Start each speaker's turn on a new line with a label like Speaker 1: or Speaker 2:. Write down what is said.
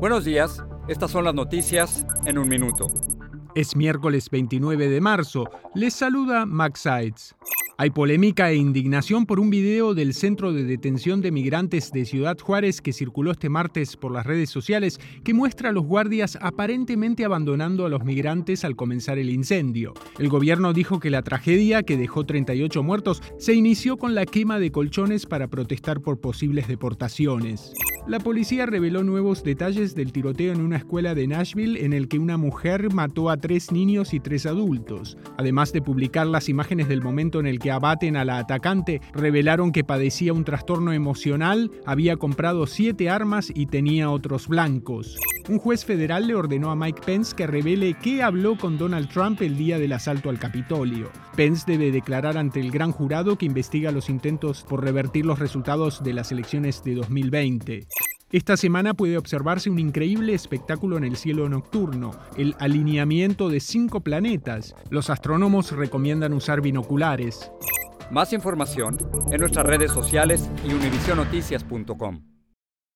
Speaker 1: Buenos días, estas son las noticias en un minuto.
Speaker 2: Es miércoles 29 de marzo. Les saluda Max Sides. Hay polémica e indignación por un video del Centro de Detención de Migrantes de Ciudad Juárez que circuló este martes por las redes sociales que muestra a los guardias aparentemente abandonando a los migrantes al comenzar el incendio. El gobierno dijo que la tragedia, que dejó 38 muertos, se inició con la quema de colchones para protestar por posibles deportaciones. La policía reveló nuevos detalles del tiroteo en una escuela de Nashville en el que una mujer mató a tres niños y tres adultos. Además de publicar las imágenes del momento en el que abaten a la atacante, revelaron que padecía un trastorno emocional, había comprado siete armas y tenía otros blancos. Un juez federal le ordenó a Mike Pence que revele qué habló con Donald Trump el día del asalto al Capitolio. Pence debe declarar ante el gran jurado que investiga los intentos por revertir los resultados de las elecciones de 2020. Esta semana puede observarse un increíble espectáculo en el cielo nocturno, el alineamiento de cinco planetas. Los astrónomos recomiendan usar binoculares.
Speaker 1: Más información en nuestras redes sociales y univisionoticias.com.